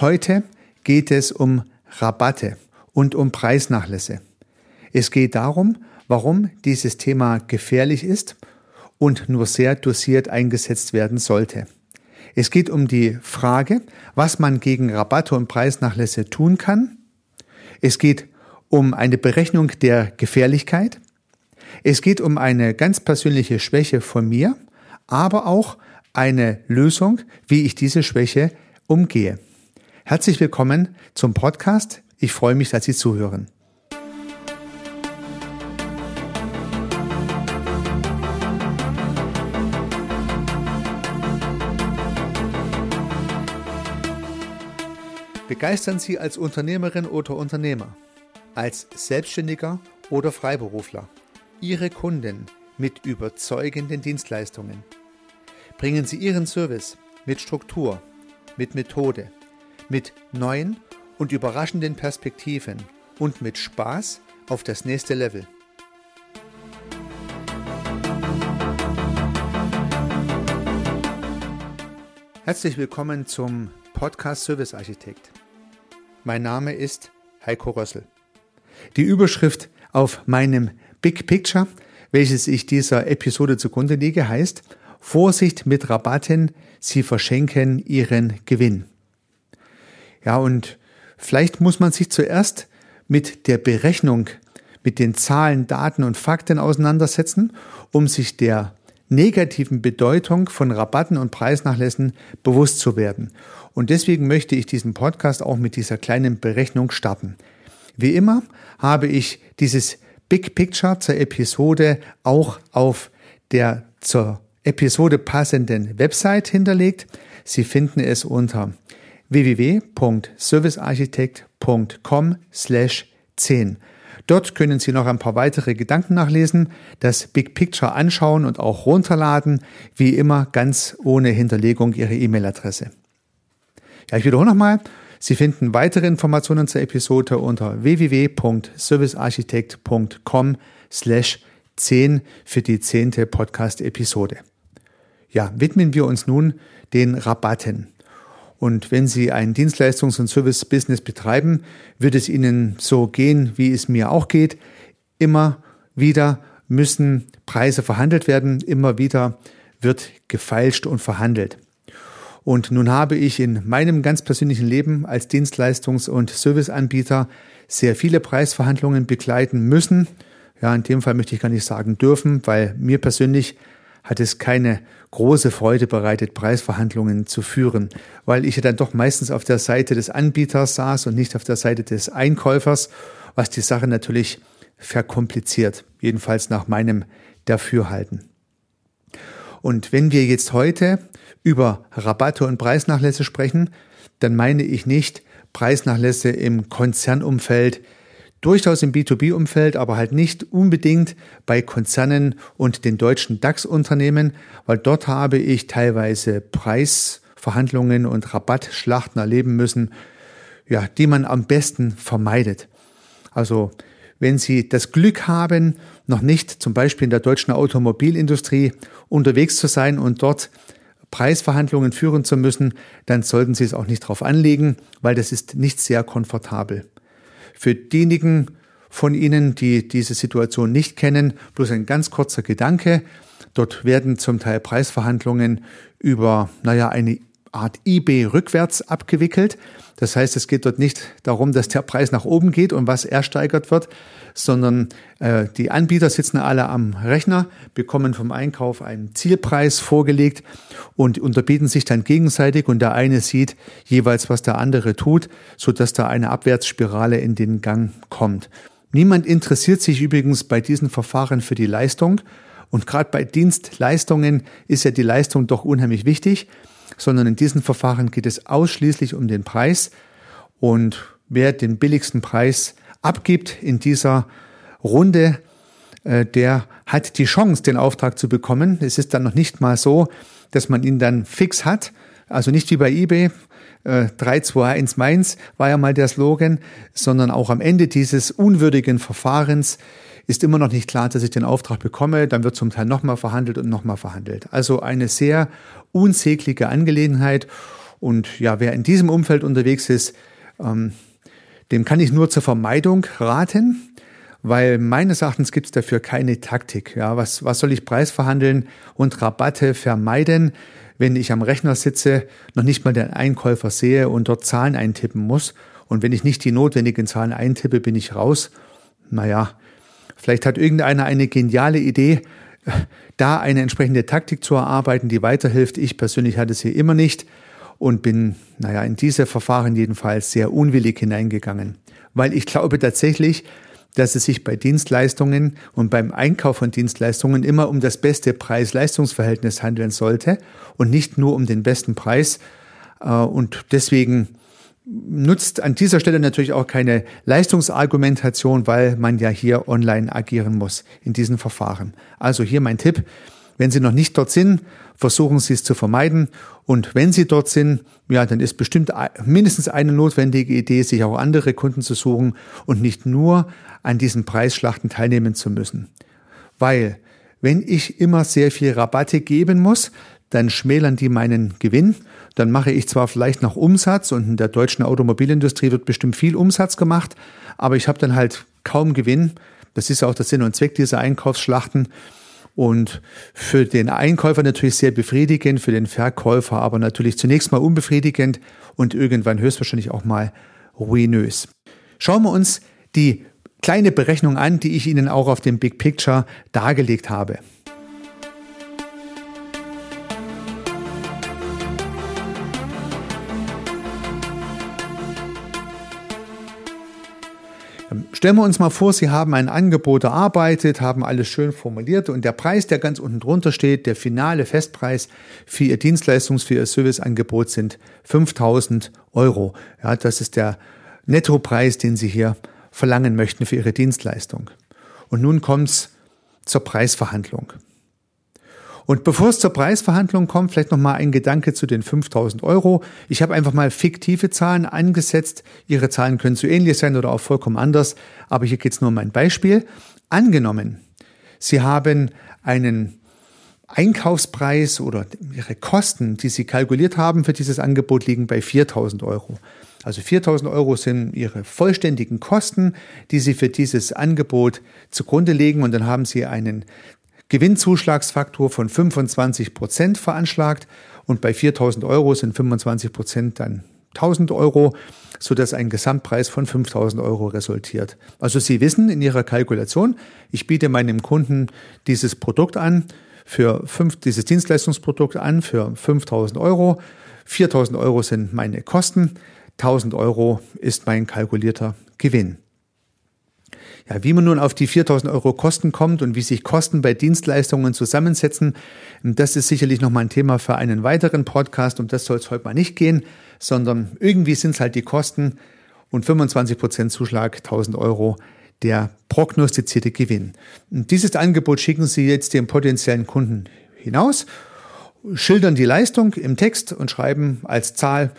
Heute geht es um Rabatte und um Preisnachlässe. Es geht darum, warum dieses Thema gefährlich ist und nur sehr dosiert eingesetzt werden sollte. Es geht um die Frage, was man gegen Rabatte und Preisnachlässe tun kann. Es geht um eine Berechnung der Gefährlichkeit. Es geht um eine ganz persönliche Schwäche von mir, aber auch eine Lösung, wie ich diese Schwäche umgehe. Herzlich willkommen zum Podcast. Ich freue mich, dass Sie zuhören. Begeistern Sie als Unternehmerin oder Unternehmer, als Selbstständiger oder Freiberufler Ihre Kunden mit überzeugenden Dienstleistungen. Bringen Sie Ihren Service mit Struktur, mit Methode, mit neuen und überraschenden Perspektiven und mit Spaß auf das nächste Level. Herzlich willkommen zum Podcast Service Architekt. Mein Name ist Heiko Rössel. Die Überschrift auf meinem Big Picture, welches ich dieser Episode zugrunde lege, heißt Vorsicht mit Rabatten, sie verschenken ihren Gewinn. Ja, und vielleicht muss man sich zuerst mit der Berechnung, mit den Zahlen, Daten und Fakten auseinandersetzen, um sich der negativen Bedeutung von Rabatten und Preisnachlässen bewusst zu werden. Und deswegen möchte ich diesen Podcast auch mit dieser kleinen Berechnung starten. Wie immer habe ich dieses Big Picture zur Episode auch auf der zur Episode passenden Website hinterlegt. Sie finden es unter www.servicearchitekt.com slash 10. Dort können Sie noch ein paar weitere Gedanken nachlesen, das Big Picture anschauen und auch runterladen, wie immer ganz ohne Hinterlegung Ihrer E-Mail-Adresse. Ja, ich wiederhole nochmal. Sie finden weitere Informationen zur Episode unter www.servicearchitekt.com slash 10 für die zehnte Podcast-Episode. Ja, widmen wir uns nun den Rabatten. Und wenn Sie ein Dienstleistungs- und Service-Business betreiben, wird es Ihnen so gehen, wie es mir auch geht. Immer wieder müssen Preise verhandelt werden, immer wieder wird gefeilscht und verhandelt. Und nun habe ich in meinem ganz persönlichen Leben als Dienstleistungs- und Serviceanbieter sehr viele Preisverhandlungen begleiten müssen. Ja, in dem Fall möchte ich gar nicht sagen dürfen, weil mir persönlich hat es keine große Freude bereitet, Preisverhandlungen zu führen, weil ich ja dann doch meistens auf der Seite des Anbieters saß und nicht auf der Seite des Einkäufers, was die Sache natürlich verkompliziert, jedenfalls nach meinem Dafürhalten. Und wenn wir jetzt heute über Rabatte und Preisnachlässe sprechen, dann meine ich nicht Preisnachlässe im Konzernumfeld, durchaus im B2B-Umfeld, aber halt nicht unbedingt bei Konzernen und den deutschen DAX-Unternehmen, weil dort habe ich teilweise Preisverhandlungen und Rabattschlachten erleben müssen, ja, die man am besten vermeidet. Also, wenn Sie das Glück haben, noch nicht zum Beispiel in der deutschen Automobilindustrie unterwegs zu sein und dort Preisverhandlungen führen zu müssen, dann sollten Sie es auch nicht drauf anlegen, weil das ist nicht sehr komfortabel. Für diejenigen von Ihnen, die diese Situation nicht kennen, bloß ein ganz kurzer Gedanke. Dort werden zum Teil Preisverhandlungen über, naja, eine Art eBay rückwärts abgewickelt. Das heißt, es geht dort nicht darum, dass der Preis nach oben geht und was ersteigert wird, sondern äh, die Anbieter sitzen alle am Rechner, bekommen vom Einkauf einen Zielpreis vorgelegt und unterbieten sich dann gegenseitig und der eine sieht jeweils, was der andere tut, so dass da eine Abwärtsspirale in den Gang kommt. Niemand interessiert sich übrigens bei diesen Verfahren für die Leistung und gerade bei Dienstleistungen ist ja die Leistung doch unheimlich wichtig sondern in diesen Verfahren geht es ausschließlich um den Preis und wer den billigsten Preis abgibt in dieser Runde, äh, der hat die Chance, den Auftrag zu bekommen. Es ist dann noch nicht mal so, dass man ihn dann fix hat, also nicht wie bei eBay, 3, 2, 1 Mainz war ja mal der Slogan, sondern auch am Ende dieses unwürdigen Verfahrens ist immer noch nicht klar, dass ich den Auftrag bekomme. Dann wird zum Teil nochmal verhandelt und nochmal verhandelt. Also eine sehr unsägliche Angelegenheit. Und ja, wer in diesem Umfeld unterwegs ist, ähm, dem kann ich nur zur Vermeidung raten, weil meines Erachtens gibt es dafür keine Taktik. Ja, was, was soll ich preisverhandeln und Rabatte vermeiden, wenn ich am Rechner sitze, noch nicht mal den Einkäufer sehe und dort Zahlen eintippen muss? Und wenn ich nicht die notwendigen Zahlen eintippe, bin ich raus. Naja, vielleicht hat irgendeiner eine geniale Idee, da eine entsprechende Taktik zu erarbeiten, die weiterhilft. Ich persönlich hatte sie immer nicht und bin, naja, in diese Verfahren jedenfalls sehr unwillig hineingegangen. Weil ich glaube tatsächlich, dass es sich bei Dienstleistungen und beim Einkauf von Dienstleistungen immer um das beste Preis-Leistungs-Verhältnis handeln sollte und nicht nur um den besten Preis. Äh, und deswegen nutzt an dieser Stelle natürlich auch keine Leistungsargumentation, weil man ja hier online agieren muss in diesen Verfahren. Also hier mein Tipp. Wenn Sie noch nicht dort sind, versuchen Sie es zu vermeiden. Und wenn Sie dort sind, ja, dann ist bestimmt mindestens eine notwendige Idee, sich auch andere Kunden zu suchen und nicht nur an diesen Preisschlachten teilnehmen zu müssen. Weil, wenn ich immer sehr viel Rabatte geben muss, dann schmälern die meinen Gewinn. Dann mache ich zwar vielleicht noch Umsatz und in der deutschen Automobilindustrie wird bestimmt viel Umsatz gemacht, aber ich habe dann halt kaum Gewinn. Das ist auch der Sinn und Zweck dieser Einkaufsschlachten. Und für den Einkäufer natürlich sehr befriedigend, für den Verkäufer aber natürlich zunächst mal unbefriedigend und irgendwann höchstwahrscheinlich auch mal ruinös. Schauen wir uns die kleine Berechnung an, die ich Ihnen auch auf dem Big Picture dargelegt habe. Stellen wir uns mal vor, Sie haben ein Angebot erarbeitet, haben alles schön formuliert und der Preis, der ganz unten drunter steht, der finale Festpreis für Ihr Dienstleistungs-, für Ihr Serviceangebot sind 5000 Euro. Ja, das ist der Nettopreis, den Sie hier verlangen möchten für Ihre Dienstleistung. Und nun kommt es zur Preisverhandlung. Und bevor es zur Preisverhandlung kommt, vielleicht noch mal ein Gedanke zu den 5000 Euro. Ich habe einfach mal fiktive Zahlen angesetzt. Ihre Zahlen können zu ähnlich sein oder auch vollkommen anders. Aber hier geht es nur um ein Beispiel. Angenommen, Sie haben einen Einkaufspreis oder Ihre Kosten, die Sie kalkuliert haben für dieses Angebot, liegen bei 4000 Euro. Also 4000 Euro sind Ihre vollständigen Kosten, die Sie für dieses Angebot zugrunde legen und dann haben Sie einen Gewinnzuschlagsfaktor von 25 Prozent veranschlagt und bei 4000 Euro sind 25 Prozent dann 1000 Euro, so dass ein Gesamtpreis von 5000 Euro resultiert. Also Sie wissen in Ihrer Kalkulation, ich biete meinem Kunden dieses Produkt an, für fünf, dieses Dienstleistungsprodukt an für 5000 Euro. 4000 Euro sind meine Kosten, 1000 Euro ist mein kalkulierter Gewinn. Ja, wie man nun auf die 4000 Euro Kosten kommt und wie sich Kosten bei Dienstleistungen zusammensetzen, das ist sicherlich nochmal ein Thema für einen weiteren Podcast und das soll es heute mal nicht gehen, sondern irgendwie sind es halt die Kosten und 25 Prozent Zuschlag 1000 Euro der prognostizierte Gewinn. Und dieses Angebot schicken Sie jetzt dem potenziellen Kunden hinaus, schildern die Leistung im Text und schreiben als Zahl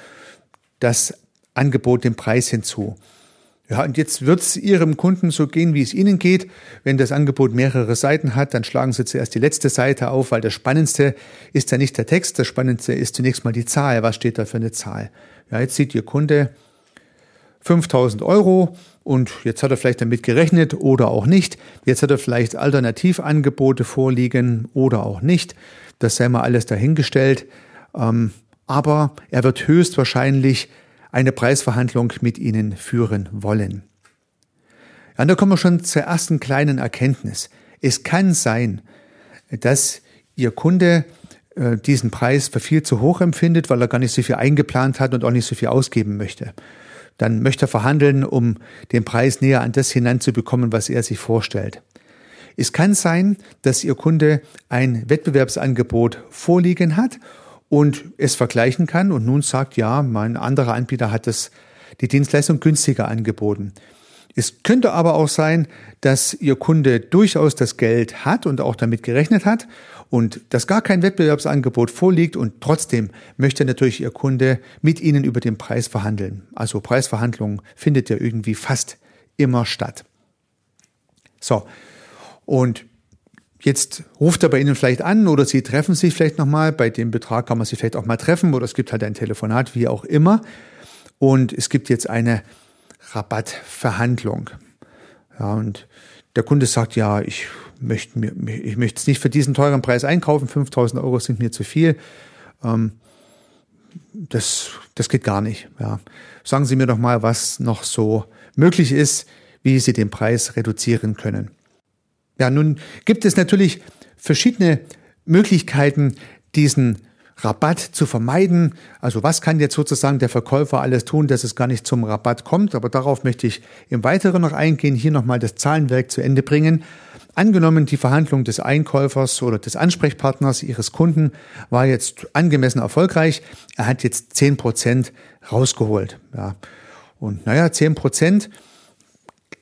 das Angebot dem Preis hinzu. Ja, und jetzt wird es Ihrem Kunden so gehen, wie es Ihnen geht. Wenn das Angebot mehrere Seiten hat, dann schlagen Sie zuerst die letzte Seite auf, weil das Spannendste ist ja nicht der Text, das Spannendste ist zunächst mal die Zahl. Was steht da für eine Zahl? Ja, jetzt sieht Ihr Kunde 5000 Euro und jetzt hat er vielleicht damit gerechnet oder auch nicht. Jetzt hat er vielleicht Alternativangebote vorliegen oder auch nicht. Das sei mal alles dahingestellt. Ähm, aber er wird höchstwahrscheinlich eine Preisverhandlung mit Ihnen führen wollen. Ja, da kommen wir schon zur ersten kleinen Erkenntnis. Es kann sein, dass Ihr Kunde äh, diesen Preis für viel zu hoch empfindet, weil er gar nicht so viel eingeplant hat und auch nicht so viel ausgeben möchte. Dann möchte er verhandeln, um den Preis näher an das hinanzubekommen, was er sich vorstellt. Es kann sein, dass Ihr Kunde ein Wettbewerbsangebot vorliegen hat und es vergleichen kann und nun sagt, ja, mein anderer Anbieter hat das, die Dienstleistung günstiger angeboten. Es könnte aber auch sein, dass Ihr Kunde durchaus das Geld hat und auch damit gerechnet hat und dass gar kein Wettbewerbsangebot vorliegt und trotzdem möchte natürlich Ihr Kunde mit Ihnen über den Preis verhandeln. Also Preisverhandlungen findet ja irgendwie fast immer statt. So. Und Jetzt ruft er bei Ihnen vielleicht an oder Sie treffen sich vielleicht nochmal. Bei dem Betrag kann man sich vielleicht auch mal treffen oder es gibt halt ein Telefonat, wie auch immer. Und es gibt jetzt eine Rabattverhandlung. Ja, und der Kunde sagt, ja, ich möchte mir, ich möchte es nicht für diesen teuren Preis einkaufen. 5000 Euro sind mir zu viel. Ähm, das, das geht gar nicht. Ja. Sagen Sie mir doch mal, was noch so möglich ist, wie Sie den Preis reduzieren können. Ja, nun gibt es natürlich verschiedene Möglichkeiten, diesen Rabatt zu vermeiden. Also was kann jetzt sozusagen der Verkäufer alles tun, dass es gar nicht zum Rabatt kommt? Aber darauf möchte ich im Weiteren noch eingehen, hier nochmal das Zahlenwerk zu Ende bringen. Angenommen, die Verhandlung des Einkäufers oder des Ansprechpartners Ihres Kunden war jetzt angemessen erfolgreich. Er hat jetzt zehn Prozent rausgeholt. Ja. Und naja, zehn Prozent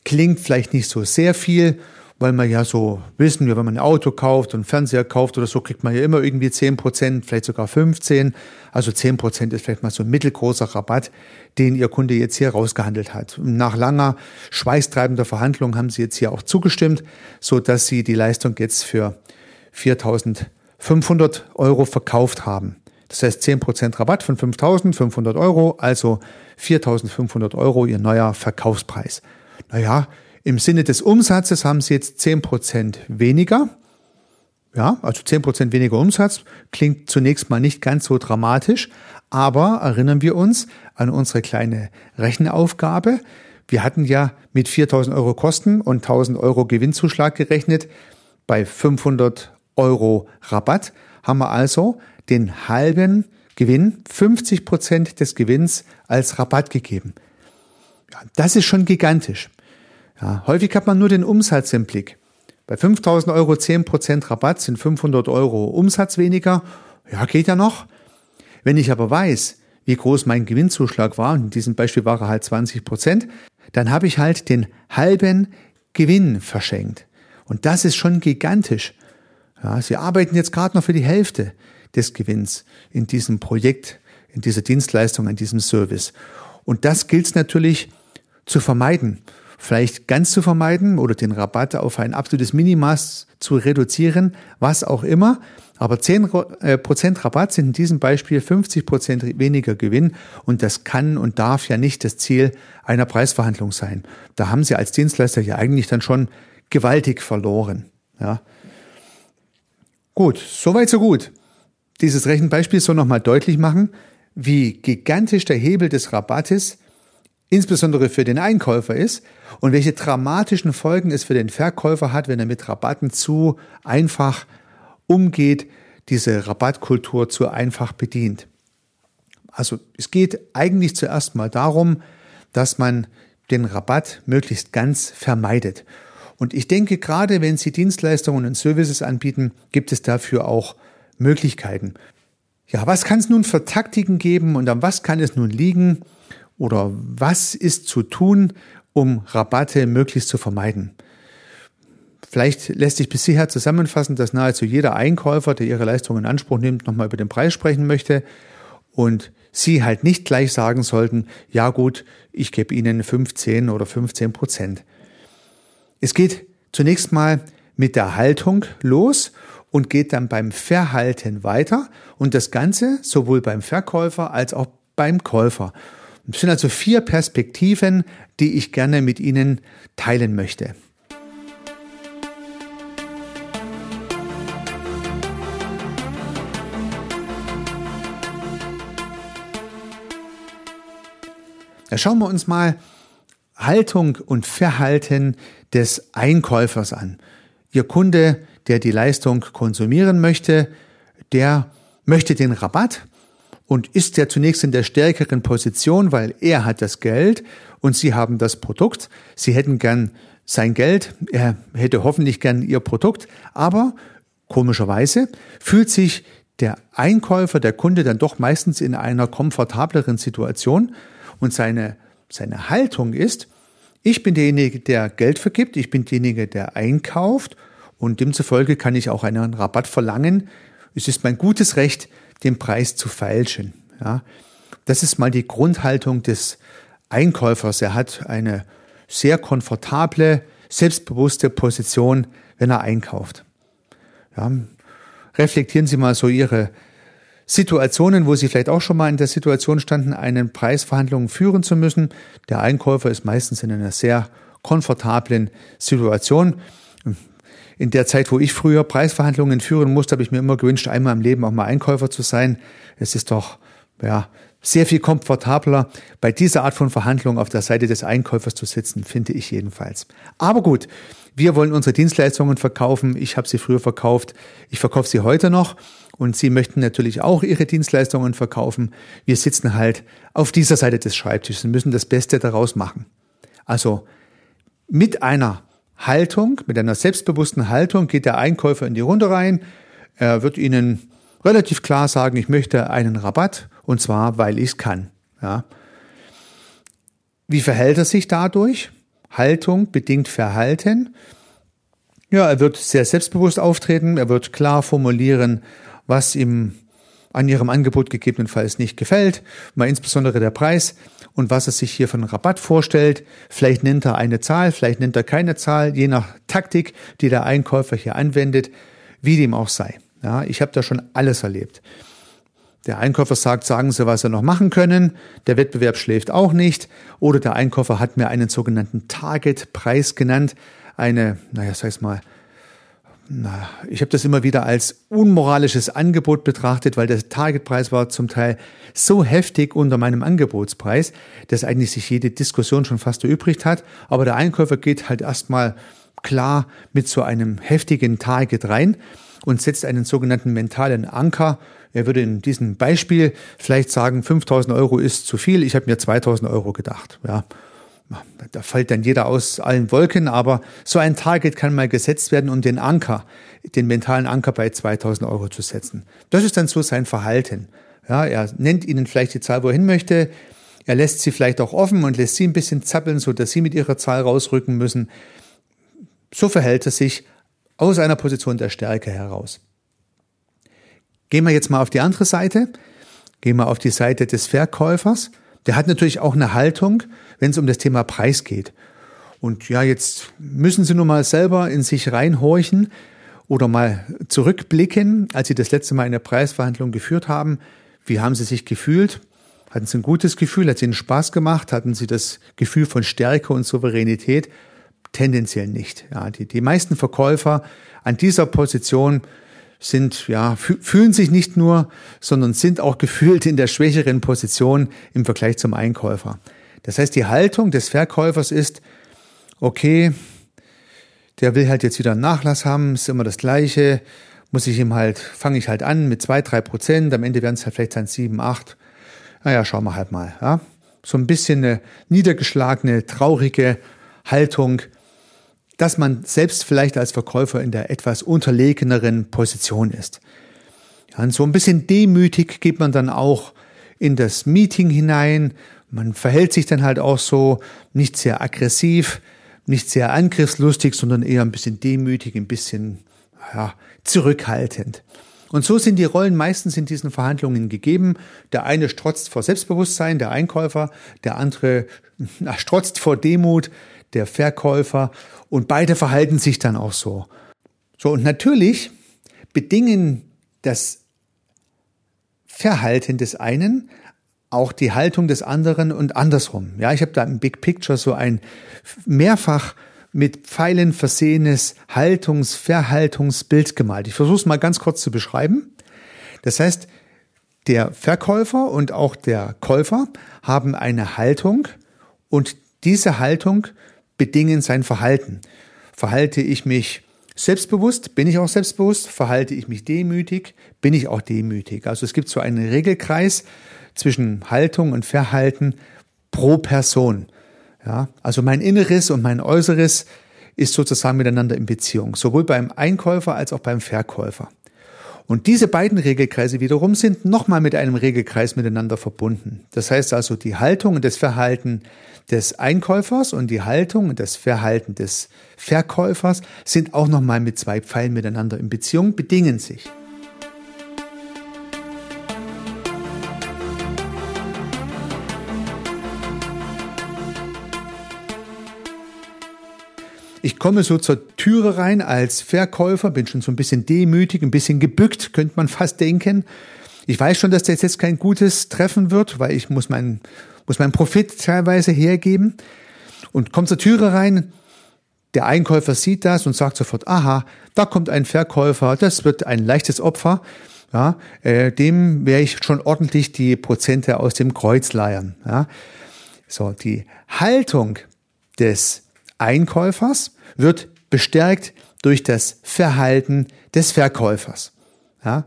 klingt vielleicht nicht so sehr viel, weil man ja so wissen, wenn man ein Auto kauft und Fernseher kauft oder so, kriegt man ja immer irgendwie 10 Prozent, vielleicht sogar 15. Also 10 Prozent ist vielleicht mal so ein mittelgroßer Rabatt, den Ihr Kunde jetzt hier rausgehandelt hat. Nach langer, schweißtreibender Verhandlung haben Sie jetzt hier auch zugestimmt, so dass Sie die Leistung jetzt für 4.500 Euro verkauft haben. Das heißt 10 Prozent Rabatt von 5.500 Euro, also 4.500 Euro Ihr neuer Verkaufspreis. Naja, im Sinne des Umsatzes haben Sie jetzt 10% weniger. Ja, also 10% weniger Umsatz klingt zunächst mal nicht ganz so dramatisch, aber erinnern wir uns an unsere kleine Rechenaufgabe. Wir hatten ja mit 4000 Euro Kosten und 1000 Euro Gewinnzuschlag gerechnet. Bei 500 Euro Rabatt haben wir also den halben Gewinn, 50 Prozent des Gewinns als Rabatt gegeben. Ja, das ist schon gigantisch. Ja, häufig hat man nur den Umsatz im Blick. Bei 5000 Euro 10% Rabatt sind 500 Euro Umsatz weniger. Ja, geht ja noch. Wenn ich aber weiß, wie groß mein Gewinnzuschlag war, und in diesem Beispiel war er halt 20% dann habe ich halt den halben Gewinn verschenkt. Und das ist schon gigantisch. Ja, Sie arbeiten jetzt gerade noch für die Hälfte des Gewinns in diesem Projekt, in dieser Dienstleistung, in diesem Service. Und das gilt es natürlich zu vermeiden vielleicht ganz zu vermeiden oder den Rabatt auf ein absolutes Minimaß zu reduzieren, was auch immer. Aber 10% äh, Rabatt sind in diesem Beispiel 50% weniger Gewinn und das kann und darf ja nicht das Ziel einer Preisverhandlung sein. Da haben Sie als Dienstleister ja eigentlich dann schon gewaltig verloren. Ja. Gut, soweit so gut. Dieses Rechenbeispiel soll nochmal deutlich machen, wie gigantisch der Hebel des Rabattes insbesondere für den Einkäufer ist und welche dramatischen Folgen es für den Verkäufer hat, wenn er mit Rabatten zu einfach umgeht, diese Rabattkultur zu einfach bedient. Also es geht eigentlich zuerst mal darum, dass man den Rabatt möglichst ganz vermeidet. Und ich denke, gerade wenn Sie Dienstleistungen und Services anbieten, gibt es dafür auch Möglichkeiten. Ja, was kann es nun für Taktiken geben und an was kann es nun liegen? Oder was ist zu tun, um Rabatte möglichst zu vermeiden? Vielleicht lässt sich bis hierher zusammenfassen, dass nahezu jeder Einkäufer, der ihre Leistung in Anspruch nimmt, nochmal über den Preis sprechen möchte und Sie halt nicht gleich sagen sollten, ja gut, ich gebe Ihnen 15 oder 15 Prozent. Es geht zunächst mal mit der Haltung los und geht dann beim Verhalten weiter und das Ganze sowohl beim Verkäufer als auch beim Käufer. Es sind also vier Perspektiven, die ich gerne mit Ihnen teilen möchte. Da schauen wir uns mal Haltung und Verhalten des Einkäufers an. Ihr Kunde, der die Leistung konsumieren möchte, der möchte den Rabatt und ist ja zunächst in der stärkeren Position, weil er hat das Geld und sie haben das Produkt. Sie hätten gern sein Geld, er hätte hoffentlich gern ihr Produkt, aber komischerweise fühlt sich der Einkäufer, der Kunde dann doch meistens in einer komfortableren Situation und seine, seine Haltung ist, ich bin derjenige, der Geld vergibt, ich bin derjenige, der einkauft und demzufolge kann ich auch einen Rabatt verlangen. Es ist mein gutes Recht, den Preis zu feilschen. Ja, das ist mal die Grundhaltung des Einkäufers. Er hat eine sehr komfortable, selbstbewusste Position, wenn er einkauft. Ja, reflektieren Sie mal so Ihre Situationen, wo Sie vielleicht auch schon mal in der Situation standen, einen Preisverhandlungen führen zu müssen. Der Einkäufer ist meistens in einer sehr komfortablen Situation. In der Zeit, wo ich früher Preisverhandlungen führen musste, habe ich mir immer gewünscht, einmal im Leben auch mal Einkäufer zu sein. Es ist doch, ja, sehr viel komfortabler, bei dieser Art von Verhandlung auf der Seite des Einkäufers zu sitzen, finde ich jedenfalls. Aber gut, wir wollen unsere Dienstleistungen verkaufen. Ich habe sie früher verkauft. Ich verkaufe sie heute noch. Und Sie möchten natürlich auch Ihre Dienstleistungen verkaufen. Wir sitzen halt auf dieser Seite des Schreibtisches und müssen das Beste daraus machen. Also mit einer Haltung, mit einer selbstbewussten Haltung geht der Einkäufer in die Runde rein. Er wird Ihnen relativ klar sagen, ich möchte einen Rabatt und zwar, weil ich es kann. Ja. Wie verhält er sich dadurch? Haltung bedingt Verhalten. Ja, er wird sehr selbstbewusst auftreten, er wird klar formulieren, was ihm an ihrem Angebot gegebenenfalls nicht gefällt, mal insbesondere der Preis und was er sich hier von Rabatt vorstellt. Vielleicht nennt er eine Zahl, vielleicht nennt er keine Zahl, je nach Taktik, die der Einkäufer hier anwendet, wie dem auch sei. Ja, ich habe da schon alles erlebt. Der Einkäufer sagt, sagen Sie, was Sie noch machen können. Der Wettbewerb schläft auch nicht. Oder der Einkäufer hat mir einen sogenannten Target-Preis genannt. Eine, naja, sag ich mal, na, ich habe das immer wieder als unmoralisches Angebot betrachtet, weil der Targetpreis war zum Teil so heftig unter meinem Angebotspreis, dass eigentlich sich jede Diskussion schon fast erübrigt hat. Aber der Einkäufer geht halt erstmal klar mit so einem heftigen Target rein und setzt einen sogenannten mentalen Anker. Er würde in diesem Beispiel vielleicht sagen, 5000 Euro ist zu viel, ich habe mir 2000 Euro gedacht. Ja, da fällt dann jeder aus allen Wolken, aber so ein Target kann mal gesetzt werden, um den Anker, den mentalen Anker bei 2000 Euro zu setzen. Das ist dann so sein Verhalten. Ja, er nennt ihnen vielleicht die Zahl, wo er hin möchte. Er lässt sie vielleicht auch offen und lässt sie ein bisschen zappeln, so dass sie mit ihrer Zahl rausrücken müssen. So verhält er sich aus einer Position der Stärke heraus. Gehen wir jetzt mal auf die andere Seite. Gehen wir auf die Seite des Verkäufers. Der hat natürlich auch eine Haltung, wenn es um das Thema Preis geht. Und ja, jetzt müssen Sie nur mal selber in sich reinhorchen oder mal zurückblicken, als Sie das letzte Mal eine Preisverhandlung geführt haben. Wie haben Sie sich gefühlt? Hatten Sie ein gutes Gefühl? Hat es Ihnen Spaß gemacht? Hatten Sie das Gefühl von Stärke und Souveränität? Tendenziell nicht. Ja, die, die meisten Verkäufer an dieser Position sind, ja, fühlen sich nicht nur, sondern sind auch gefühlt in der schwächeren Position im Vergleich zum Einkäufer. Das heißt, die Haltung des Verkäufers ist, okay, der will halt jetzt wieder einen Nachlass haben, ist immer das Gleiche, muss ich ihm halt, fange ich halt an mit zwei, drei Prozent, am Ende werden es halt vielleicht dann sieben, acht. Naja, schauen wir halt mal, ja. So ein bisschen eine niedergeschlagene, traurige Haltung, dass man selbst vielleicht als Verkäufer in der etwas unterlegeneren Position ist. Ja, und so ein bisschen demütig geht man dann auch in das Meeting hinein. Man verhält sich dann halt auch so nicht sehr aggressiv, nicht sehr angriffslustig, sondern eher ein bisschen demütig, ein bisschen ja, zurückhaltend. Und so sind die Rollen meistens in diesen Verhandlungen gegeben. Der eine strotzt vor Selbstbewusstsein, der Einkäufer, der andere strotzt vor Demut, der Verkäufer und beide verhalten sich dann auch so. So, und natürlich bedingen das Verhalten des einen auch die Haltung des anderen und andersrum. Ja, ich habe da im Big Picture so ein mehrfach mit Pfeilen versehenes Haltungs-, Verhaltungsbild gemalt. Ich versuche es mal ganz kurz zu beschreiben. Das heißt, der Verkäufer und auch der Käufer haben eine Haltung und diese Haltung bedingen sein Verhalten. Verhalte ich mich selbstbewusst, bin ich auch selbstbewusst. Verhalte ich mich demütig, bin ich auch demütig. Also es gibt so einen Regelkreis zwischen Haltung und Verhalten pro Person. Ja, also mein Inneres und mein Äußeres ist sozusagen miteinander in Beziehung, sowohl beim Einkäufer als auch beim Verkäufer. Und diese beiden Regelkreise wiederum sind nochmal mit einem Regelkreis miteinander verbunden. Das heißt also, die Haltung und das Verhalten des Einkäufers und die Haltung und das Verhalten des Verkäufers sind auch nochmal mit zwei Pfeilen miteinander in Beziehung, bedingen sich. Ich komme so zur Türe rein als Verkäufer, bin schon so ein bisschen demütig, ein bisschen gebückt, könnte man fast denken. Ich weiß schon, dass das jetzt kein gutes Treffen wird, weil ich muss meinen muss meinen Profit teilweise hergeben und kommt zur Türe rein. Der Einkäufer sieht das und sagt sofort, aha, da kommt ein Verkäufer, das wird ein leichtes Opfer. Ja, äh, dem werde ich schon ordentlich die Prozente aus dem Kreuz leiern. Ja. So, die Haltung des Einkäufers wird bestärkt durch das Verhalten des Verkäufers. Ja,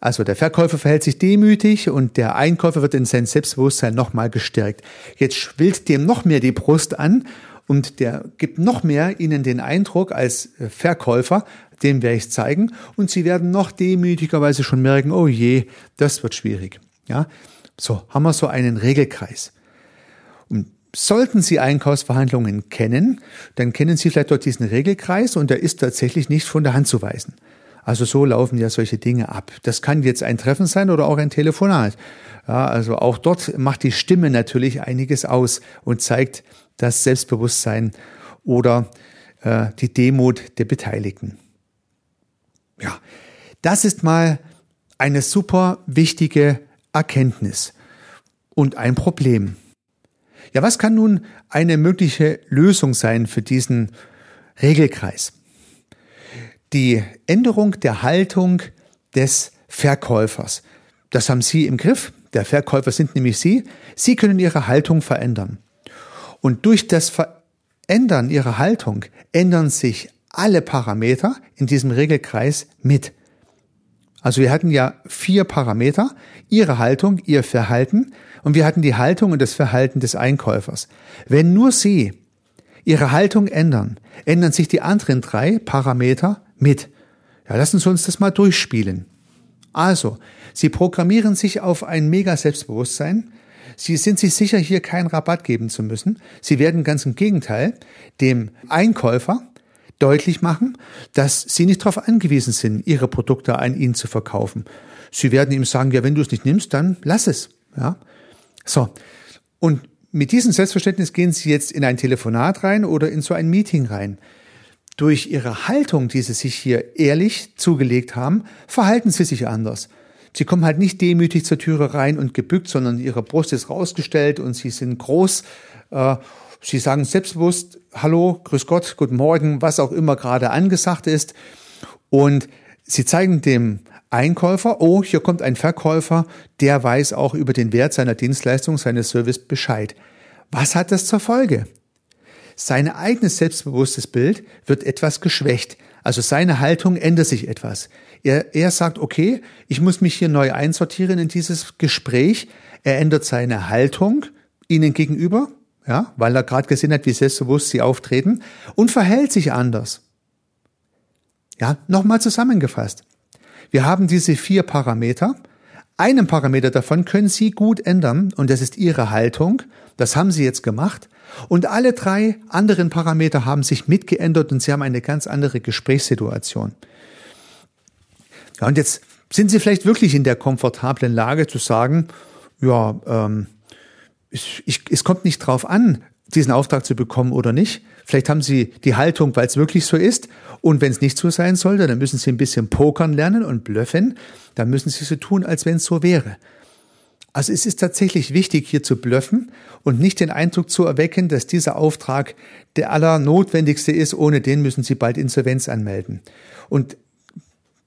also der Verkäufer verhält sich demütig und der Einkäufer wird in sein Selbstbewusstsein nochmal gestärkt. Jetzt schwillt dem noch mehr die Brust an und der gibt noch mehr ihnen den Eindruck als Verkäufer, dem werde ich zeigen und sie werden noch demütigerweise schon merken, oh je, das wird schwierig. Ja, so haben wir so einen Regelkreis. Und Sollten Sie Einkaufsverhandlungen kennen, dann kennen Sie vielleicht dort diesen Regelkreis und der ist tatsächlich nicht von der Hand zu weisen. Also so laufen ja solche Dinge ab. Das kann jetzt ein Treffen sein oder auch ein Telefonat. Ja, also auch dort macht die Stimme natürlich einiges aus und zeigt das Selbstbewusstsein oder äh, die Demut der Beteiligten. Ja, das ist mal eine super wichtige Erkenntnis und ein Problem. Ja, was kann nun eine mögliche Lösung sein für diesen Regelkreis? Die Änderung der Haltung des Verkäufers. Das haben Sie im Griff. Der Verkäufer sind nämlich Sie. Sie können Ihre Haltung verändern. Und durch das Verändern Ihrer Haltung ändern sich alle Parameter in diesem Regelkreis mit. Also wir hatten ja vier Parameter, Ihre Haltung, Ihr Verhalten und wir hatten die Haltung und das Verhalten des Einkäufers. Wenn nur Sie Ihre Haltung ändern, ändern sich die anderen drei Parameter mit. Ja, lassen Sie uns das mal durchspielen. Also, Sie programmieren sich auf ein mega Selbstbewusstsein. Sie sind sich sicher, hier keinen Rabatt geben zu müssen. Sie werden ganz im Gegenteil dem Einkäufer deutlich machen, dass sie nicht darauf angewiesen sind, ihre Produkte an ihn zu verkaufen. Sie werden ihm sagen, ja, wenn du es nicht nimmst, dann lass es. Ja. So. Und mit diesem Selbstverständnis gehen Sie jetzt in ein Telefonat rein oder in so ein Meeting rein. Durch Ihre Haltung, die Sie sich hier ehrlich zugelegt haben, verhalten Sie sich anders. Sie kommen halt nicht demütig zur Türe rein und gebückt, sondern Ihre Brust ist rausgestellt und Sie sind groß äh, Sie sagen selbstbewusst, hallo, grüß Gott, guten Morgen, was auch immer gerade angesagt ist. Und Sie zeigen dem Einkäufer, oh, hier kommt ein Verkäufer, der weiß auch über den Wert seiner Dienstleistung, seines Service Bescheid. Was hat das zur Folge? Sein eigenes selbstbewusstes Bild wird etwas geschwächt. Also seine Haltung ändert sich etwas. Er, er sagt, okay, ich muss mich hier neu einsortieren in dieses Gespräch. Er ändert seine Haltung ihnen gegenüber, ja, weil er gerade gesehen hat, wie selbstbewusst sie auftreten und verhält sich anders. Ja, nochmal zusammengefasst. Wir haben diese vier Parameter. Einen Parameter davon können Sie gut ändern und das ist Ihre Haltung. Das haben Sie jetzt gemacht. Und alle drei anderen Parameter haben sich mitgeändert und Sie haben eine ganz andere Gesprächssituation. Ja, und jetzt sind Sie vielleicht wirklich in der komfortablen Lage zu sagen, ja, ähm, ich, ich, es kommt nicht drauf an, diesen Auftrag zu bekommen oder nicht. Vielleicht haben Sie die Haltung, weil es wirklich so ist. Und wenn es nicht so sein sollte, dann müssen Sie ein bisschen pokern lernen und blöffen. Dann müssen Sie so tun, als wenn es so wäre. Also es ist tatsächlich wichtig, hier zu blöffen und nicht den Eindruck zu erwecken, dass dieser Auftrag der allernotwendigste ist. Ohne den müssen Sie bald Insolvenz anmelden. Und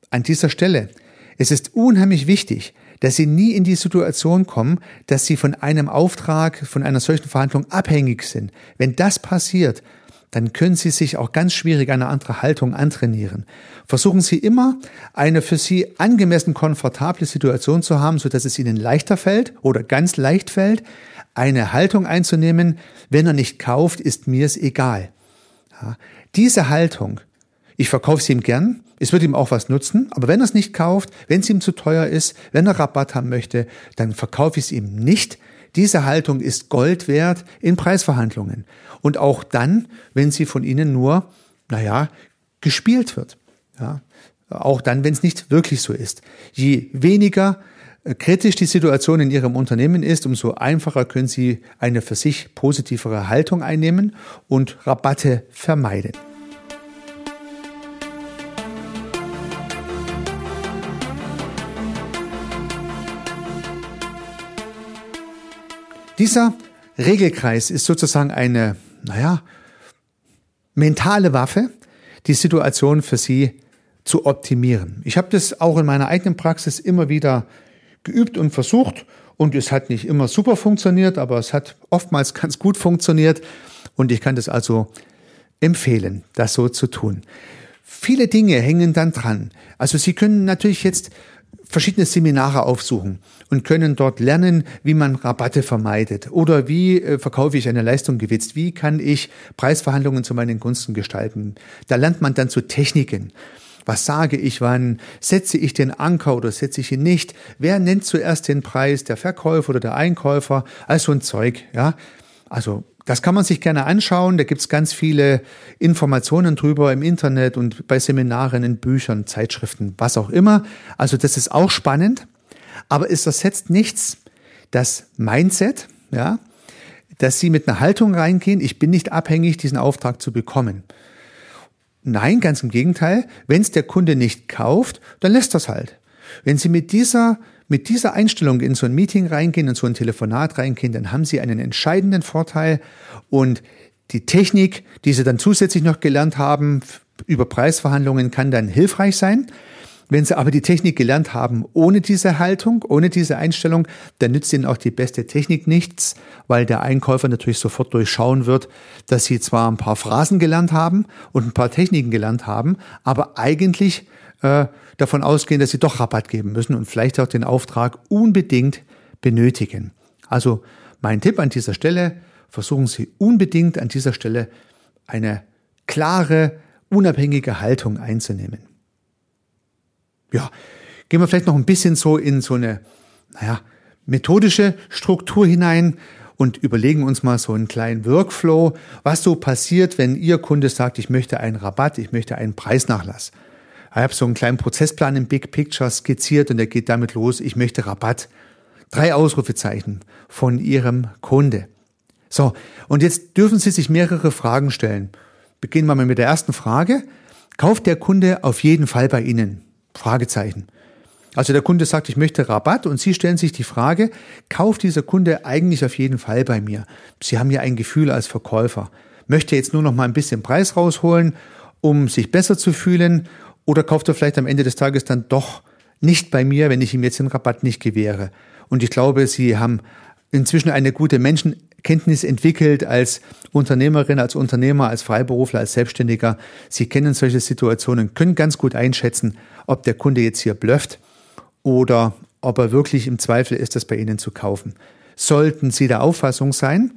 an dieser Stelle, es ist unheimlich wichtig, dass sie nie in die Situation kommen, dass sie von einem Auftrag, von einer solchen Verhandlung abhängig sind. Wenn das passiert, dann können Sie sich auch ganz schwierig eine andere Haltung antrainieren. Versuchen Sie immer, eine für Sie angemessen komfortable Situation zu haben, so dass es Ihnen leichter fällt oder ganz leicht fällt, eine Haltung einzunehmen, wenn er nicht kauft, ist mir es egal. Ja, diese Haltung, ich verkaufe sie ihm gern, es wird ihm auch was nutzen, aber wenn er es nicht kauft, wenn es ihm zu teuer ist, wenn er Rabatt haben möchte, dann verkaufe ich es ihm nicht. Diese Haltung ist Gold wert in Preisverhandlungen. Und auch dann, wenn sie von Ihnen nur, naja, gespielt wird. Ja, auch dann, wenn es nicht wirklich so ist. Je weniger äh, kritisch die Situation in Ihrem Unternehmen ist, umso einfacher können Sie eine für sich positivere Haltung einnehmen und Rabatte vermeiden. Dieser Regelkreis ist sozusagen eine, naja, mentale Waffe, die Situation für Sie zu optimieren. Ich habe das auch in meiner eigenen Praxis immer wieder geübt und versucht und es hat nicht immer super funktioniert, aber es hat oftmals ganz gut funktioniert und ich kann das also empfehlen, das so zu tun. Viele Dinge hängen dann dran. Also Sie können natürlich jetzt verschiedene Seminare aufsuchen und können dort lernen, wie man Rabatte vermeidet oder wie äh, verkaufe ich eine Leistung gewitzt, wie kann ich Preisverhandlungen zu meinen Gunsten gestalten. Da lernt man dann zu Techniken. Was sage ich wann? Setze ich den Anker oder setze ich ihn nicht? Wer nennt zuerst den Preis? Der Verkäufer oder der Einkäufer? Also ein Zeug, ja. Also das kann man sich gerne anschauen. Da gibt's ganz viele Informationen drüber im Internet und bei Seminaren, in Büchern, Zeitschriften, was auch immer. Also das ist auch spannend. Aber es ersetzt nichts das Mindset, ja, dass Sie mit einer Haltung reingehen, ich bin nicht abhängig, diesen Auftrag zu bekommen. Nein, ganz im Gegenteil. Wenn es der Kunde nicht kauft, dann lässt das halt. Wenn Sie mit dieser mit dieser Einstellung in so ein Meeting reingehen, in so ein Telefonat reingehen, dann haben Sie einen entscheidenden Vorteil und die Technik, die Sie dann zusätzlich noch gelernt haben über Preisverhandlungen, kann dann hilfreich sein. Wenn Sie aber die Technik gelernt haben ohne diese Haltung, ohne diese Einstellung, dann nützt Ihnen auch die beste Technik nichts, weil der Einkäufer natürlich sofort durchschauen wird, dass Sie zwar ein paar Phrasen gelernt haben und ein paar Techniken gelernt haben, aber eigentlich äh, davon ausgehen, dass sie doch Rabatt geben müssen und vielleicht auch den Auftrag unbedingt benötigen. Also mein Tipp an dieser Stelle, versuchen Sie unbedingt an dieser Stelle eine klare, unabhängige Haltung einzunehmen. Ja, gehen wir vielleicht noch ein bisschen so in so eine, naja, methodische Struktur hinein und überlegen uns mal so einen kleinen Workflow, was so passiert, wenn Ihr Kunde sagt, ich möchte einen Rabatt, ich möchte einen Preisnachlass. Ich habe so einen kleinen Prozessplan im Big Picture skizziert und der geht damit los, ich möchte Rabatt. Drei Ausrufezeichen von Ihrem Kunde. So, und jetzt dürfen Sie sich mehrere Fragen stellen. Beginnen wir mal mit der ersten Frage. Kauft der Kunde auf jeden Fall bei Ihnen? Fragezeichen. Also der Kunde sagt, ich möchte Rabatt und Sie stellen sich die Frage, kauft dieser Kunde eigentlich auf jeden Fall bei mir? Sie haben ja ein Gefühl als Verkäufer. Möchte jetzt nur noch mal ein bisschen Preis rausholen, um sich besser zu fühlen oder kauft er vielleicht am Ende des Tages dann doch nicht bei mir, wenn ich ihm jetzt den Rabatt nicht gewähre? Und ich glaube, Sie haben inzwischen eine gute Menschenkenntnis entwickelt als Unternehmerin, als Unternehmer, als Freiberufler, als Selbstständiger. Sie kennen solche Situationen, können ganz gut einschätzen, ob der Kunde jetzt hier blufft oder ob er wirklich im Zweifel ist, das bei Ihnen zu kaufen. Sollten Sie der Auffassung sein,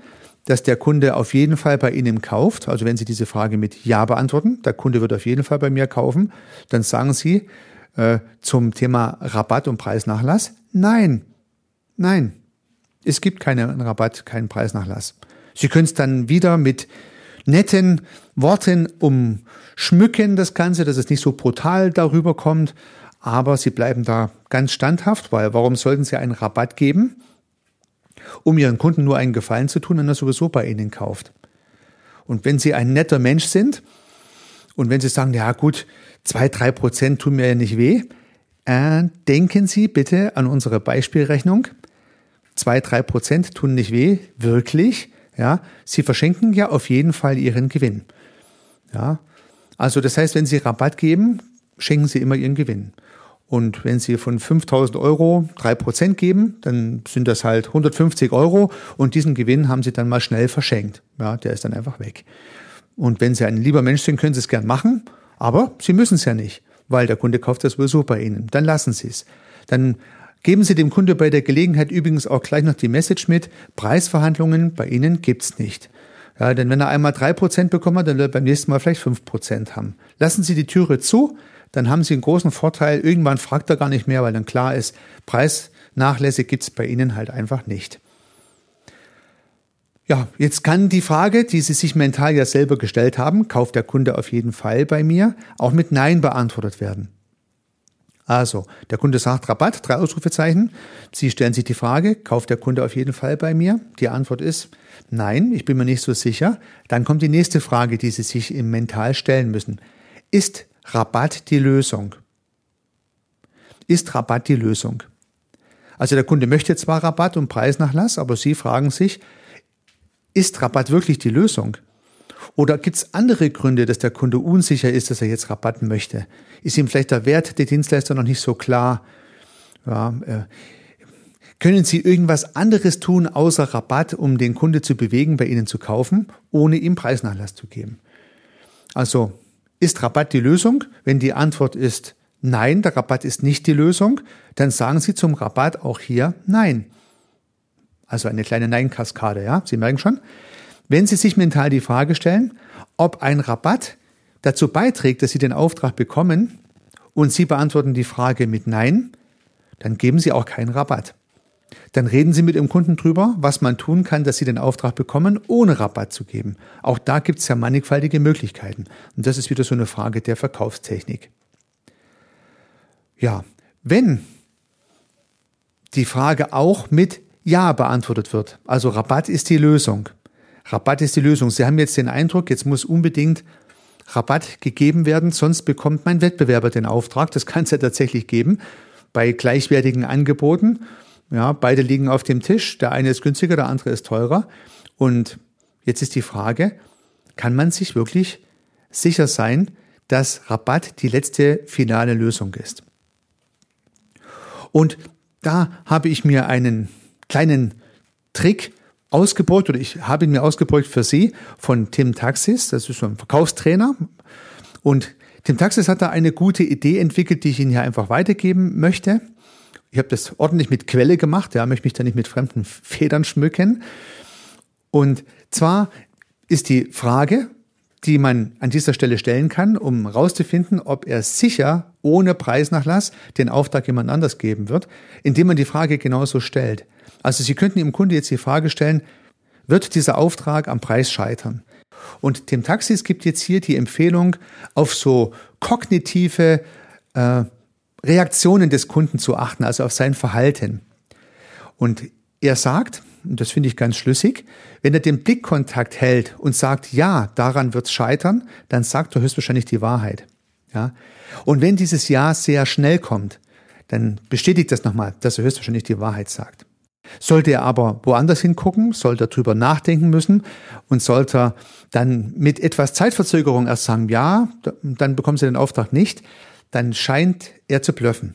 dass der Kunde auf jeden Fall bei Ihnen kauft. Also wenn Sie diese Frage mit Ja beantworten, der Kunde wird auf jeden Fall bei mir kaufen, dann sagen Sie äh, zum Thema Rabatt und Preisnachlass, nein, nein, es gibt keinen Rabatt, keinen Preisnachlass. Sie können es dann wieder mit netten Worten umschmücken, das Ganze, dass es nicht so brutal darüber kommt, aber Sie bleiben da ganz standhaft, weil warum sollten Sie einen Rabatt geben? Um ihren Kunden nur einen Gefallen zu tun, wenn er sowieso bei ihnen kauft. Und wenn sie ein netter Mensch sind und wenn sie sagen, ja gut, zwei, drei Prozent tun mir ja nicht weh, äh, denken Sie bitte an unsere Beispielrechnung. Zwei, drei Prozent tun nicht weh, wirklich. Ja, Sie verschenken ja auf jeden Fall Ihren Gewinn. Ja, also das heißt, wenn Sie Rabatt geben, schenken Sie immer Ihren Gewinn. Und wenn Sie von 5000 Euro drei Prozent geben, dann sind das halt 150 Euro und diesen Gewinn haben Sie dann mal schnell verschenkt. Ja, der ist dann einfach weg. Und wenn Sie ein lieber Mensch sind, können Sie es gern machen, aber Sie müssen es ja nicht, weil der Kunde kauft das sowieso bei Ihnen. Dann lassen Sie es. Dann geben Sie dem Kunde bei der Gelegenheit übrigens auch gleich noch die Message mit, Preisverhandlungen bei Ihnen gibt's nicht. Ja, denn wenn er einmal drei Prozent bekommen hat, dann wird er beim nächsten Mal vielleicht fünf Prozent haben. Lassen Sie die Türe zu, dann haben Sie einen großen Vorteil. Irgendwann fragt er gar nicht mehr, weil dann klar ist, Preisnachlässe gibt es bei Ihnen halt einfach nicht. Ja, jetzt kann die Frage, die Sie sich mental ja selber gestellt haben, kauft der Kunde auf jeden Fall bei mir, auch mit Nein beantwortet werden. Also, der Kunde sagt Rabatt, drei Ausrufezeichen. Sie stellen sich die Frage, kauft der Kunde auf jeden Fall bei mir? Die Antwort ist Nein, ich bin mir nicht so sicher. Dann kommt die nächste Frage, die Sie sich im Mental stellen müssen. Ist Rabatt die Lösung? Ist Rabatt die Lösung? Also der Kunde möchte zwar Rabatt und Preisnachlass, aber Sie fragen sich, ist Rabatt wirklich die Lösung? Oder gibt es andere Gründe, dass der Kunde unsicher ist, dass er jetzt Rabatt möchte? Ist ihm vielleicht der Wert der Dienstleister noch nicht so klar? Ja, äh, können Sie irgendwas anderes tun außer Rabatt, um den Kunde zu bewegen, bei Ihnen zu kaufen, ohne ihm Preisnachlass zu geben? Also ist Rabatt die Lösung? Wenn die Antwort ist Nein, der Rabatt ist nicht die Lösung, dann sagen Sie zum Rabatt auch hier Nein. Also eine kleine Nein-Kaskade, ja? Sie merken schon. Wenn Sie sich mental die Frage stellen, ob ein Rabatt dazu beiträgt, dass Sie den Auftrag bekommen und Sie beantworten die Frage mit Nein, dann geben Sie auch keinen Rabatt. Dann reden Sie mit Ihrem Kunden drüber, was man tun kann, dass Sie den Auftrag bekommen, ohne Rabatt zu geben. Auch da gibt es ja mannigfaltige Möglichkeiten. Und das ist wieder so eine Frage der Verkaufstechnik. Ja, wenn die Frage auch mit Ja beantwortet wird, also Rabatt ist die Lösung. Rabatt ist die Lösung. Sie haben jetzt den Eindruck, jetzt muss unbedingt Rabatt gegeben werden, sonst bekommt mein Wettbewerber den Auftrag. Das kann es ja tatsächlich geben bei gleichwertigen Angeboten. Ja, beide liegen auf dem Tisch. Der eine ist günstiger, der andere ist teurer. Und jetzt ist die Frage, kann man sich wirklich sicher sein, dass Rabatt die letzte finale Lösung ist? Und da habe ich mir einen kleinen Trick ausgebeugt oder ich habe ihn mir ausgebeugt für Sie von Tim Taxis. Das ist so ein Verkaufstrainer. Und Tim Taxis hat da eine gute Idee entwickelt, die ich Ihnen hier einfach weitergeben möchte. Ich habe das ordentlich mit Quelle gemacht, ja, möchte mich da nicht mit fremden Federn schmücken. Und zwar ist die Frage, die man an dieser Stelle stellen kann, um herauszufinden, ob er sicher ohne Preisnachlass den Auftrag jemand anders geben wird, indem man die Frage genauso stellt. Also Sie könnten Ihrem Kunde jetzt die Frage stellen, wird dieser Auftrag am Preis scheitern? Und Tim Taxis gibt jetzt hier die Empfehlung, auf so kognitive äh, Reaktionen des Kunden zu achten, also auf sein Verhalten. Und er sagt, und das finde ich ganz schlüssig, wenn er den Blickkontakt hält und sagt, ja, daran wird es scheitern, dann sagt er höchstwahrscheinlich die Wahrheit. Ja? Und wenn dieses Ja sehr schnell kommt, dann bestätigt das nochmal, dass er höchstwahrscheinlich die Wahrheit sagt. Sollte er aber woanders hingucken, sollte er drüber nachdenken müssen und sollte er dann mit etwas Zeitverzögerung erst sagen, ja, dann bekommen Sie den Auftrag nicht, dann scheint er zu blöffen.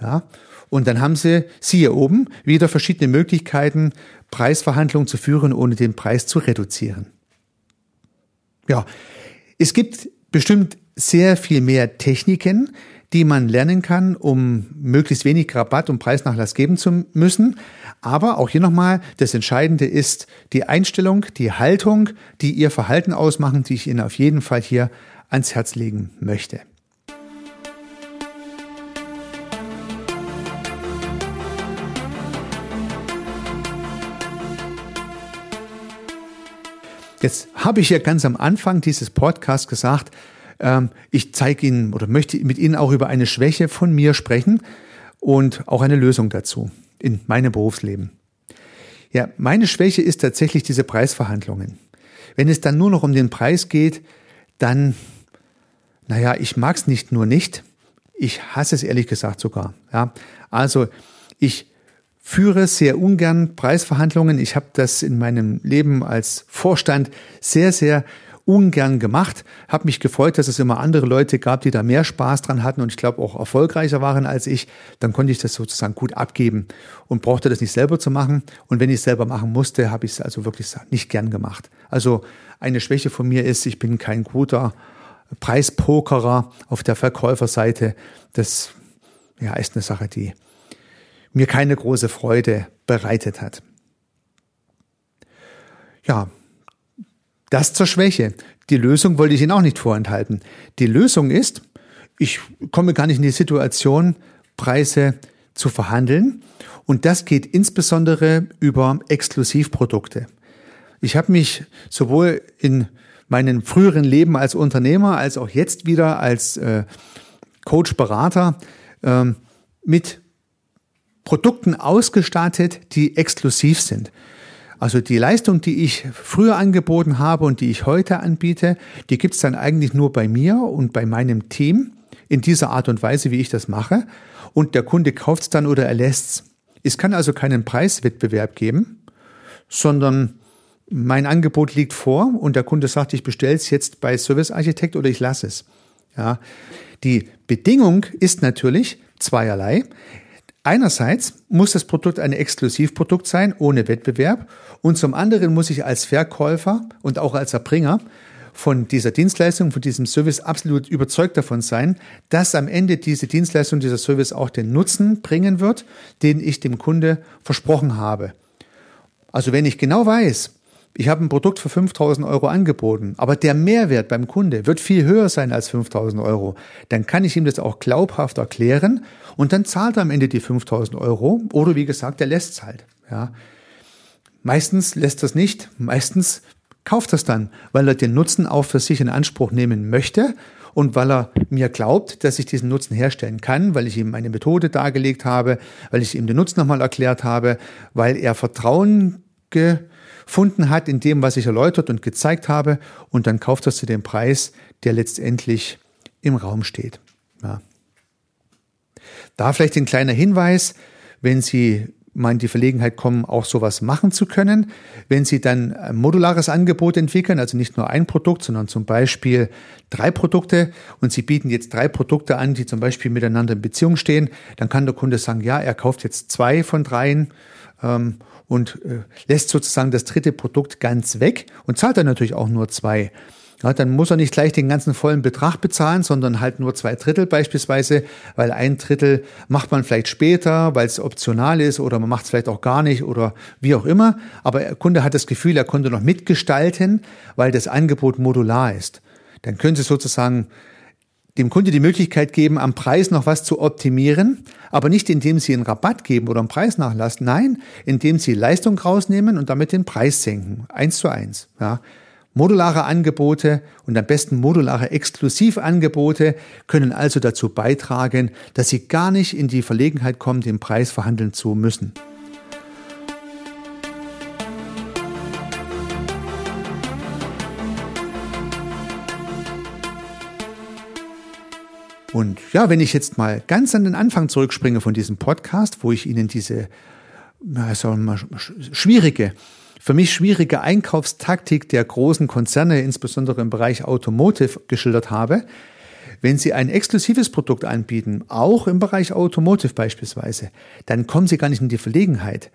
Ja? Und dann haben Sie, siehe oben, wieder verschiedene Möglichkeiten, Preisverhandlungen zu führen, ohne den Preis zu reduzieren. Ja, es gibt bestimmt sehr viel mehr Techniken, die man lernen kann, um möglichst wenig Rabatt und Preisnachlass geben zu müssen. Aber auch hier nochmal, das Entscheidende ist die Einstellung, die Haltung, die Ihr Verhalten ausmachen, die ich Ihnen auf jeden Fall hier ans Herz legen möchte. Jetzt habe ich ja ganz am Anfang dieses Podcasts gesagt, ähm, ich zeige Ihnen oder möchte mit Ihnen auch über eine Schwäche von mir sprechen und auch eine Lösung dazu in meinem Berufsleben. Ja, meine Schwäche ist tatsächlich diese Preisverhandlungen. Wenn es dann nur noch um den Preis geht, dann, naja, ich mag es nicht nur nicht, ich hasse es ehrlich gesagt sogar. Ja, also ich führe sehr ungern Preisverhandlungen. Ich habe das in meinem Leben als Vorstand sehr, sehr ungern gemacht. Habe mich gefreut, dass es immer andere Leute gab, die da mehr Spaß dran hatten und ich glaube auch erfolgreicher waren als ich. Dann konnte ich das sozusagen gut abgeben und brauchte das nicht selber zu machen. Und wenn ich es selber machen musste, habe ich es also wirklich nicht gern gemacht. Also eine Schwäche von mir ist, ich bin kein guter Preispokerer auf der Verkäuferseite. Das ja, ist eine Sache, die mir keine große Freude bereitet hat. Ja, das zur Schwäche. Die Lösung wollte ich Ihnen auch nicht vorenthalten. Die Lösung ist, ich komme gar nicht in die Situation, Preise zu verhandeln. Und das geht insbesondere über Exklusivprodukte. Ich habe mich sowohl in meinem früheren Leben als Unternehmer als auch jetzt wieder als äh, Coach-Berater äh, mit Produkten ausgestattet, die exklusiv sind. Also die Leistung, die ich früher angeboten habe und die ich heute anbiete, die gibt es dann eigentlich nur bei mir und bei meinem Team in dieser Art und Weise, wie ich das mache. Und der Kunde kauft es dann oder er lässt es. Kann also keinen Preiswettbewerb geben, sondern mein Angebot liegt vor und der Kunde sagt, ich bestelle es jetzt bei Service Architekt oder ich lasse es. Ja. Die Bedingung ist natürlich zweierlei. Einerseits muss das Produkt ein Exklusivprodukt sein, ohne Wettbewerb. Und zum anderen muss ich als Verkäufer und auch als Erbringer von dieser Dienstleistung, von diesem Service absolut überzeugt davon sein, dass am Ende diese Dienstleistung, dieser Service auch den Nutzen bringen wird, den ich dem Kunde versprochen habe. Also wenn ich genau weiß, ich habe ein Produkt für 5000 Euro angeboten, aber der Mehrwert beim Kunde wird viel höher sein als 5000 Euro. Dann kann ich ihm das auch glaubhaft erklären und dann zahlt er am Ende die 5000 Euro oder wie gesagt, er lässt es halt. Ja. Meistens lässt es nicht, meistens kauft es dann, weil er den Nutzen auch für sich in Anspruch nehmen möchte und weil er mir glaubt, dass ich diesen Nutzen herstellen kann, weil ich ihm meine Methode dargelegt habe, weil ich ihm den Nutzen nochmal erklärt habe, weil er Vertrauen ge gefunden hat in dem, was ich erläutert und gezeigt habe, und dann kauft er zu dem Preis, der letztendlich im Raum steht. Ja. Da vielleicht ein kleiner Hinweis, wenn Sie mal in die Verlegenheit kommen, auch sowas machen zu können. Wenn Sie dann ein modulares Angebot entwickeln, also nicht nur ein Produkt, sondern zum Beispiel drei Produkte und Sie bieten jetzt drei Produkte an, die zum Beispiel miteinander in Beziehung stehen, dann kann der Kunde sagen, ja, er kauft jetzt zwei von dreien ähm, und äh, lässt sozusagen das dritte Produkt ganz weg und zahlt dann natürlich auch nur zwei. Ja, dann muss er nicht gleich den ganzen vollen Betrag bezahlen, sondern halt nur zwei Drittel beispielsweise, weil ein Drittel macht man vielleicht später, weil es optional ist oder man macht es vielleicht auch gar nicht oder wie auch immer. Aber der Kunde hat das Gefühl, er konnte noch mitgestalten, weil das Angebot modular ist. Dann können Sie sozusagen dem Kunde die Möglichkeit geben, am Preis noch was zu optimieren, aber nicht indem sie einen Rabatt geben oder einen Preisnachlass, nein, indem sie Leistung rausnehmen und damit den Preis senken. Eins zu eins. Ja. Modulare Angebote und am besten modulare Exklusivangebote können also dazu beitragen, dass Sie gar nicht in die Verlegenheit kommen, den Preis verhandeln zu müssen. Und ja, wenn ich jetzt mal ganz an den Anfang zurückspringe von diesem Podcast, wo ich Ihnen diese na, sagen wir mal, schwierige, für mich schwierige Einkaufstaktik der großen Konzerne, insbesondere im Bereich Automotive, geschildert habe, wenn Sie ein exklusives Produkt anbieten, auch im Bereich Automotive beispielsweise, dann kommen Sie gar nicht in die Verlegenheit,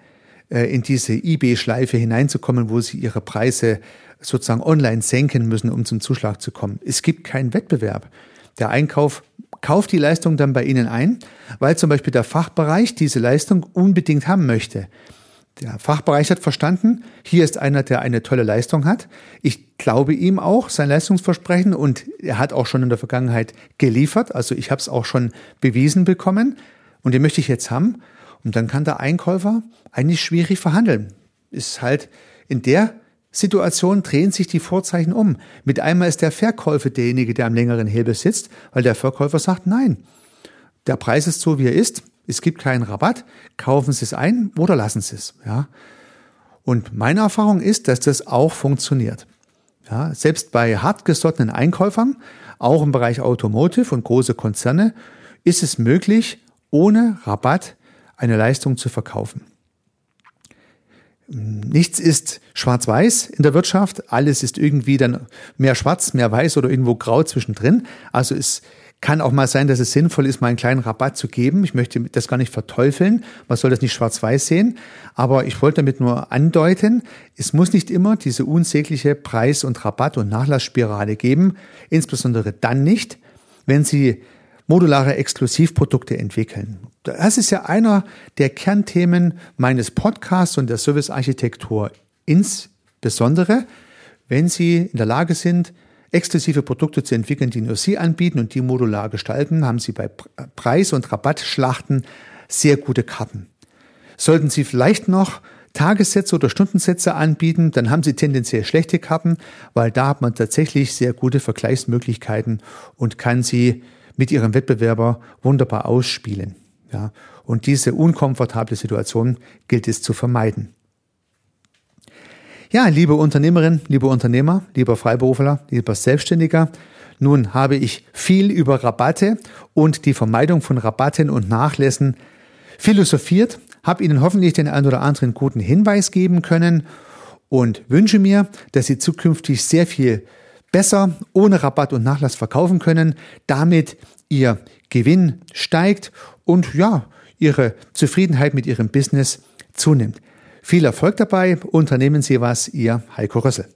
äh, in diese eBay-Schleife hineinzukommen, wo Sie Ihre Preise sozusagen online senken müssen, um zum Zuschlag zu kommen. Es gibt keinen Wettbewerb. Der Einkauf kauft die Leistung dann bei Ihnen ein, weil zum Beispiel der Fachbereich diese Leistung unbedingt haben möchte. Der Fachbereich hat verstanden, hier ist einer, der eine tolle Leistung hat. Ich glaube ihm auch sein Leistungsversprechen und er hat auch schon in der Vergangenheit geliefert. Also ich habe es auch schon bewiesen bekommen und den möchte ich jetzt haben. Und dann kann der Einkäufer eigentlich schwierig verhandeln. Ist halt in der Situation drehen sich die Vorzeichen um. Mit einmal ist der Verkäufer derjenige, der am längeren Hebel sitzt, weil der Verkäufer sagt, nein, der Preis ist so, wie er ist, es gibt keinen Rabatt, kaufen Sie es ein oder lassen Sie es. Ja? Und meine Erfahrung ist, dass das auch funktioniert. Ja, selbst bei hartgesottenen Einkäufern, auch im Bereich Automotive und große Konzerne, ist es möglich, ohne Rabatt eine Leistung zu verkaufen. Nichts ist schwarz-weiß in der Wirtschaft. Alles ist irgendwie dann mehr schwarz, mehr weiß oder irgendwo grau zwischendrin. Also es kann auch mal sein, dass es sinnvoll ist, mal einen kleinen Rabatt zu geben. Ich möchte das gar nicht verteufeln. Man soll das nicht schwarz-weiß sehen. Aber ich wollte damit nur andeuten, es muss nicht immer diese unsägliche Preis- und Rabatt- und Nachlassspirale geben. Insbesondere dann nicht, wenn Sie modulare Exklusivprodukte entwickeln. Das ist ja einer der Kernthemen meines Podcasts und der Servicearchitektur. Insbesondere, wenn Sie in der Lage sind, exklusive Produkte zu entwickeln, die nur Sie anbieten und die modular gestalten, haben Sie bei Preis- und Rabattschlachten sehr gute Karten. Sollten Sie vielleicht noch Tagessätze oder Stundensätze anbieten, dann haben Sie tendenziell schlechte Karten, weil da hat man tatsächlich sehr gute Vergleichsmöglichkeiten und kann sie mit ihrem Wettbewerber wunderbar ausspielen. Ja, und diese unkomfortable Situation gilt es zu vermeiden. Ja, liebe Unternehmerin, liebe Unternehmer, lieber Freiberufler, lieber Selbstständiger, nun habe ich viel über Rabatte und die Vermeidung von Rabatten und Nachlässen philosophiert, habe Ihnen hoffentlich den ein oder anderen guten Hinweis geben können und wünsche mir, dass Sie zukünftig sehr viel besser ohne Rabatt und Nachlass verkaufen können, damit Ihr Gewinn steigt und ja, Ihre Zufriedenheit mit Ihrem Business zunimmt. Viel Erfolg dabei, unternehmen Sie was, Ihr Heiko Rössel.